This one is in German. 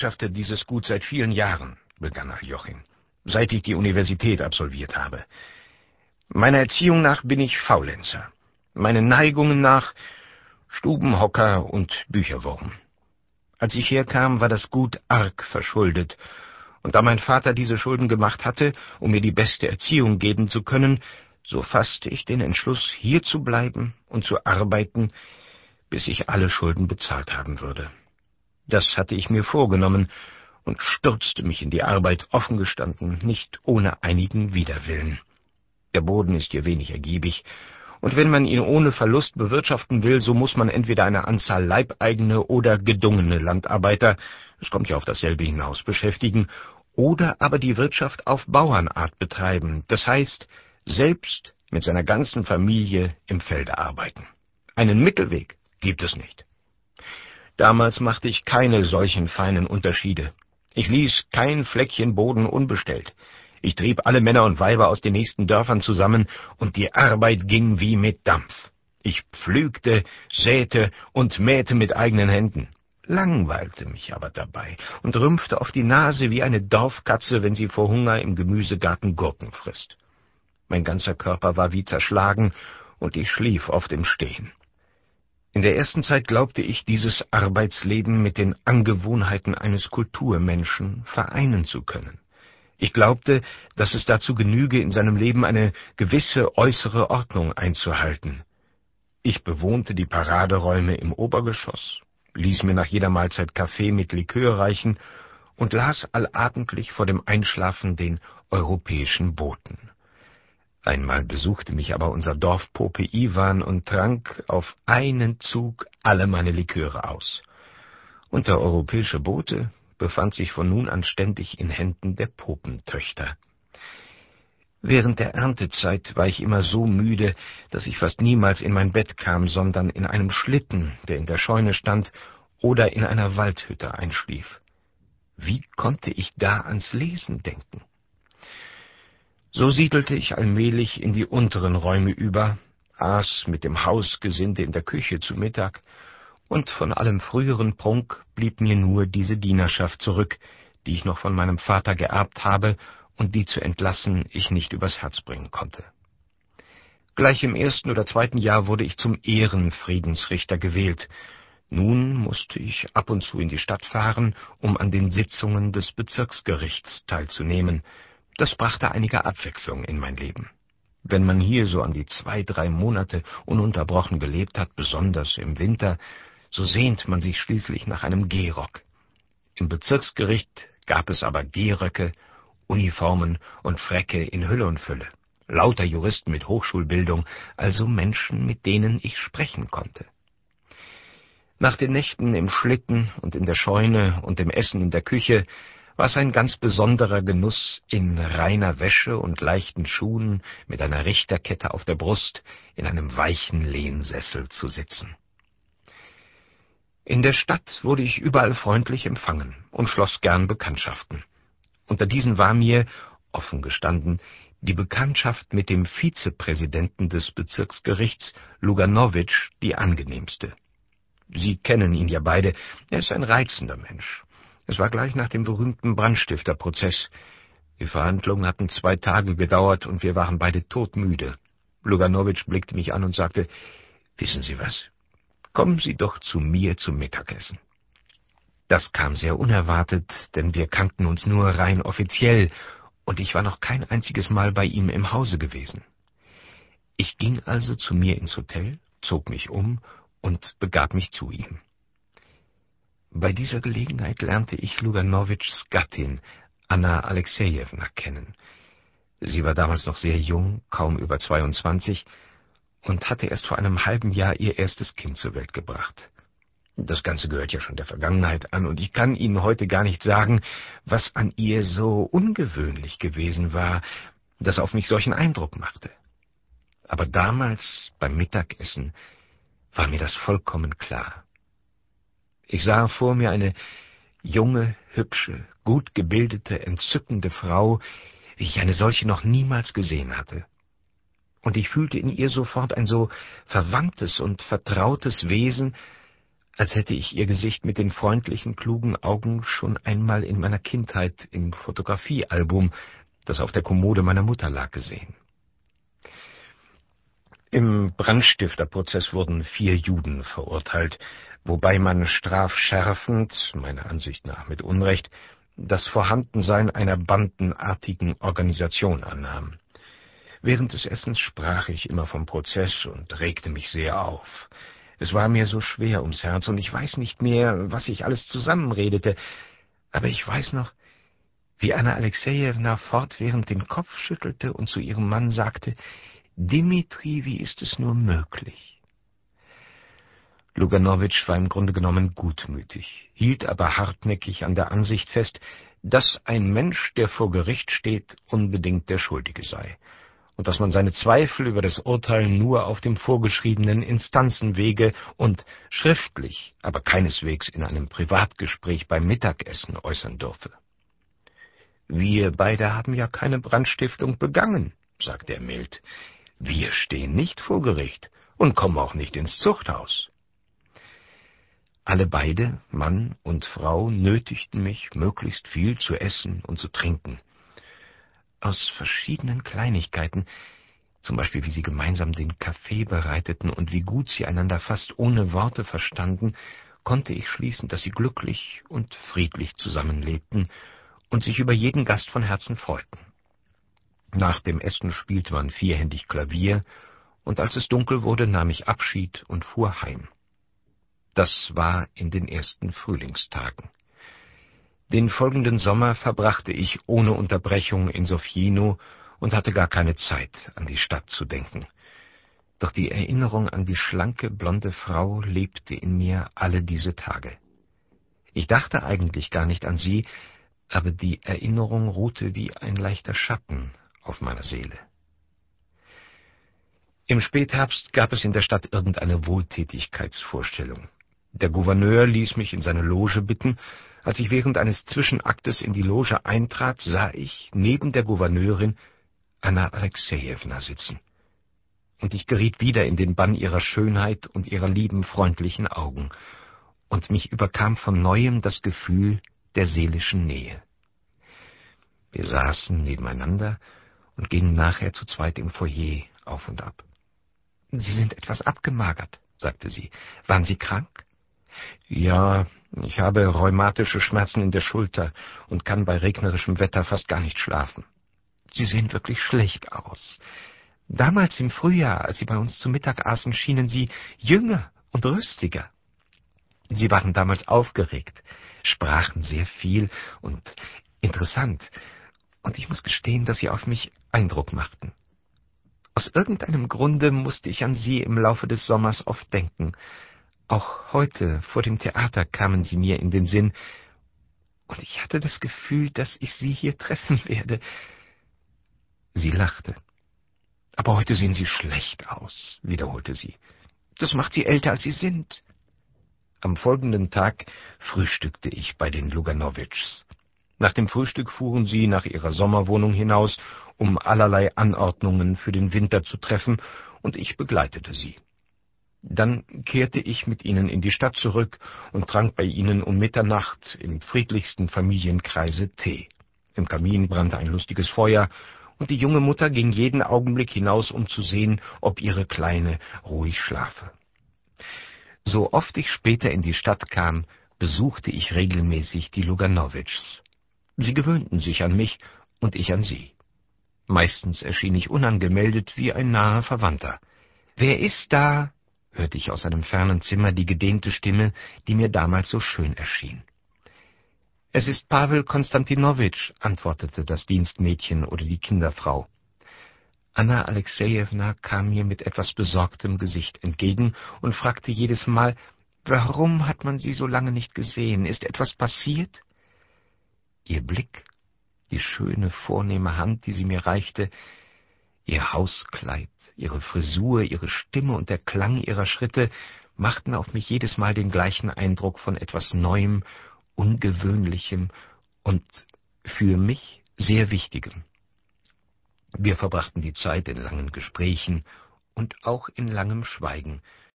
schaffe dieses Gut seit vielen Jahren, begann Joachim, seit ich die Universität absolviert habe. Meiner Erziehung nach bin ich Faulenzer, meinen Neigungen nach Stubenhocker und Bücherwurm. Als ich herkam, war das Gut arg verschuldet, und da mein Vater diese Schulden gemacht hatte, um mir die beste Erziehung geben zu können, so fasste ich den Entschluss, hier zu bleiben und zu arbeiten, bis ich alle Schulden bezahlt haben würde. Das hatte ich mir vorgenommen und stürzte mich in die Arbeit, offen gestanden, nicht ohne einigen Widerwillen. Der Boden ist hier wenig ergiebig, und wenn man ihn ohne Verlust bewirtschaften will, so muss man entweder eine Anzahl leibeigene oder gedungene Landarbeiter, es kommt ja auf dasselbe hinaus, beschäftigen, oder aber die Wirtschaft auf Bauernart betreiben, das heißt, selbst mit seiner ganzen Familie im Felde arbeiten. Einen Mittelweg gibt es nicht. Damals machte ich keine solchen feinen Unterschiede. Ich ließ kein Fleckchen Boden unbestellt. Ich trieb alle Männer und Weiber aus den nächsten Dörfern zusammen, und die Arbeit ging wie mit Dampf. Ich pflügte, säte und mähte mit eigenen Händen, langweilte mich aber dabei und rümpfte auf die Nase wie eine Dorfkatze, wenn sie vor Hunger im Gemüsegarten Gurken frisst. Mein ganzer Körper war wie zerschlagen, und ich schlief oft im Stehen. In der ersten Zeit glaubte ich, dieses Arbeitsleben mit den Angewohnheiten eines Kulturmenschen vereinen zu können. Ich glaubte, dass es dazu genüge, in seinem Leben eine gewisse äußere Ordnung einzuhalten. Ich bewohnte die Paraderäume im Obergeschoss, ließ mir nach jeder Mahlzeit Kaffee mit Likör reichen und las allabendlich vor dem Einschlafen den europäischen Boten. Einmal besuchte mich aber unser Dorfpope Iwan und trank auf einen Zug alle meine Liköre aus. Und der europäische Bote befand sich von nun an ständig in Händen der Popentöchter. Während der Erntezeit war ich immer so müde, dass ich fast niemals in mein Bett kam, sondern in einem Schlitten, der in der Scheune stand, oder in einer Waldhütte einschlief. Wie konnte ich da ans Lesen denken? So siedelte ich allmählich in die unteren Räume über, aß mit dem Hausgesinde in der Küche zu Mittag, und von allem früheren Prunk blieb mir nur diese Dienerschaft zurück, die ich noch von meinem Vater geerbt habe und die zu entlassen ich nicht übers Herz bringen konnte. Gleich im ersten oder zweiten Jahr wurde ich zum Ehrenfriedensrichter gewählt. Nun musste ich ab und zu in die Stadt fahren, um an den Sitzungen des Bezirksgerichts teilzunehmen, das brachte einige Abwechslung in mein Leben. Wenn man hier so an die zwei, drei Monate ununterbrochen gelebt hat, besonders im Winter, so sehnt man sich schließlich nach einem Gehrock. Im Bezirksgericht gab es aber Gehröcke, Uniformen und Fräcke in Hülle und Fülle. Lauter Juristen mit Hochschulbildung, also Menschen, mit denen ich sprechen konnte. Nach den Nächten im Schlitten und in der Scheune und dem Essen in der Küche war es ein ganz besonderer Genuss, in reiner Wäsche und leichten Schuhen mit einer Richterkette auf der Brust in einem weichen Lehnsessel zu sitzen. In der Stadt wurde ich überall freundlich empfangen und schloss gern Bekanntschaften. Unter diesen war mir, offen gestanden, die Bekanntschaft mit dem Vizepräsidenten des Bezirksgerichts, Luganowitsch, die angenehmste. Sie kennen ihn ja beide, er ist ein reizender Mensch, es war gleich nach dem berühmten Brandstifterprozess. Die Verhandlungen hatten zwei Tage gedauert und wir waren beide todmüde. Luganowitsch blickte mich an und sagte, Wissen Sie was? Kommen Sie doch zu mir zum Mittagessen. Das kam sehr unerwartet, denn wir kannten uns nur rein offiziell, und ich war noch kein einziges Mal bei ihm im Hause gewesen. Ich ging also zu mir ins Hotel, zog mich um und begab mich zu ihm. Bei dieser Gelegenheit lernte ich Luganowitschs Gattin, Anna Alexejewna, kennen. Sie war damals noch sehr jung, kaum über 22, und hatte erst vor einem halben Jahr ihr erstes Kind zur Welt gebracht. Das Ganze gehört ja schon der Vergangenheit an, und ich kann Ihnen heute gar nicht sagen, was an ihr so ungewöhnlich gewesen war, das auf mich solchen Eindruck machte. Aber damals beim Mittagessen war mir das vollkommen klar. Ich sah vor mir eine junge, hübsche, gut gebildete, entzückende Frau, wie ich eine solche noch niemals gesehen hatte. Und ich fühlte in ihr sofort ein so verwandtes und vertrautes Wesen, als hätte ich ihr Gesicht mit den freundlichen, klugen Augen schon einmal in meiner Kindheit im Fotografiealbum, das auf der Kommode meiner Mutter lag, gesehen. Im Brandstifterprozess wurden vier Juden verurteilt, wobei man strafschärfend, meiner Ansicht nach mit Unrecht, das Vorhandensein einer bandenartigen Organisation annahm. Während des Essens sprach ich immer vom Prozess und regte mich sehr auf. Es war mir so schwer ums Herz, und ich weiß nicht mehr, was ich alles zusammenredete, aber ich weiß noch, wie Anna Alexejewna fortwährend den Kopf schüttelte und zu ihrem Mann sagte, Dimitri, wie ist es nur möglich? Luganowitsch war im Grunde genommen gutmütig, hielt aber hartnäckig an der Ansicht fest, dass ein Mensch, der vor Gericht steht, unbedingt der Schuldige sei und dass man seine Zweifel über das Urteil nur auf dem vorgeschriebenen Instanzenwege und schriftlich, aber keineswegs in einem Privatgespräch beim Mittagessen äußern dürfe. Wir beide haben ja keine Brandstiftung begangen, sagte er mild. Wir stehen nicht vor Gericht und kommen auch nicht ins Zuchthaus. Alle beide, Mann und Frau, nötigten mich, möglichst viel zu essen und zu trinken. Aus verschiedenen Kleinigkeiten, zum Beispiel wie sie gemeinsam den Kaffee bereiteten und wie gut sie einander fast ohne Worte verstanden, konnte ich schließen, dass sie glücklich und friedlich zusammenlebten und sich über jeden Gast von Herzen freuten. Nach dem Essen spielte man vierhändig Klavier, und als es dunkel wurde, nahm ich Abschied und fuhr heim. Das war in den ersten Frühlingstagen. Den folgenden Sommer verbrachte ich ohne Unterbrechung in Sofjino und hatte gar keine Zeit, an die Stadt zu denken. Doch die Erinnerung an die schlanke, blonde Frau lebte in mir alle diese Tage. Ich dachte eigentlich gar nicht an sie, aber die Erinnerung ruhte wie ein leichter Schatten auf meiner Seele. Im Spätherbst gab es in der Stadt irgendeine Wohltätigkeitsvorstellung. Der Gouverneur ließ mich in seine Loge bitten. Als ich während eines Zwischenaktes in die Loge eintrat, sah ich neben der Gouverneurin Anna Alexejewna sitzen. Und ich geriet wieder in den Bann ihrer Schönheit und ihrer lieben, freundlichen Augen, und mich überkam von neuem das Gefühl der seelischen Nähe. Wir saßen nebeneinander und gingen nachher zu zweit im Foyer auf und ab. Sie sind etwas abgemagert, sagte sie. Waren Sie krank? Ja, ich habe rheumatische Schmerzen in der Schulter und kann bei regnerischem Wetter fast gar nicht schlafen. Sie sehen wirklich schlecht aus. Damals im Frühjahr, als Sie bei uns zu Mittag aßen, schienen Sie jünger und rüstiger. Sie waren damals aufgeregt, sprachen sehr viel und interessant, und ich muss gestehen, dass Sie auf mich Eindruck machten. Aus irgendeinem Grunde musste ich an Sie im Laufe des Sommers oft denken, auch heute vor dem Theater kamen sie mir in den Sinn, und ich hatte das Gefühl, dass ich sie hier treffen werde. Sie lachte. Aber heute sehen Sie schlecht aus, wiederholte sie. Das macht Sie älter, als Sie sind. Am folgenden Tag frühstückte ich bei den Luganowitschs. Nach dem Frühstück fuhren sie nach ihrer Sommerwohnung hinaus, um allerlei Anordnungen für den Winter zu treffen, und ich begleitete sie. Dann kehrte ich mit ihnen in die Stadt zurück und trank bei ihnen um Mitternacht im friedlichsten Familienkreise Tee. Im Kamin brannte ein lustiges Feuer, und die junge Mutter ging jeden Augenblick hinaus, um zu sehen, ob ihre Kleine ruhig schlafe. So oft ich später in die Stadt kam, besuchte ich regelmäßig die Luganowitschs. Sie gewöhnten sich an mich und ich an sie. Meistens erschien ich unangemeldet wie ein naher Verwandter. Wer ist da? Hörte ich aus einem fernen Zimmer die gedehnte Stimme, die mir damals so schön erschien. Es ist Pavel Konstantinowitsch, antwortete das Dienstmädchen oder die Kinderfrau. Anna Alexejewna kam mir mit etwas besorgtem Gesicht entgegen und fragte jedes Mal, warum hat man sie so lange nicht gesehen? Ist etwas passiert? Ihr Blick, die schöne, vornehme Hand, die sie mir reichte, ihr Hauskleid, ihre Frisur, ihre Stimme und der Klang ihrer Schritte machten auf mich jedes Mal den gleichen Eindruck von etwas Neuem, Ungewöhnlichem und für mich sehr Wichtigem. Wir verbrachten die Zeit in langen Gesprächen und auch in langem Schweigen,